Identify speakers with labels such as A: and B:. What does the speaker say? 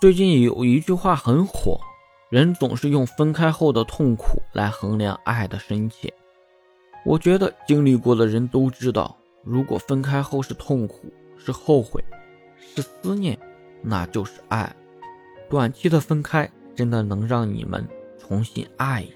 A: 最近有一句话很火人总是用分开后的痛苦来衡量爱的深浅。我觉得经历过的人都知道如果分开后是痛苦是后悔是思念那就是爱。短期的分开真的能让你们重新爱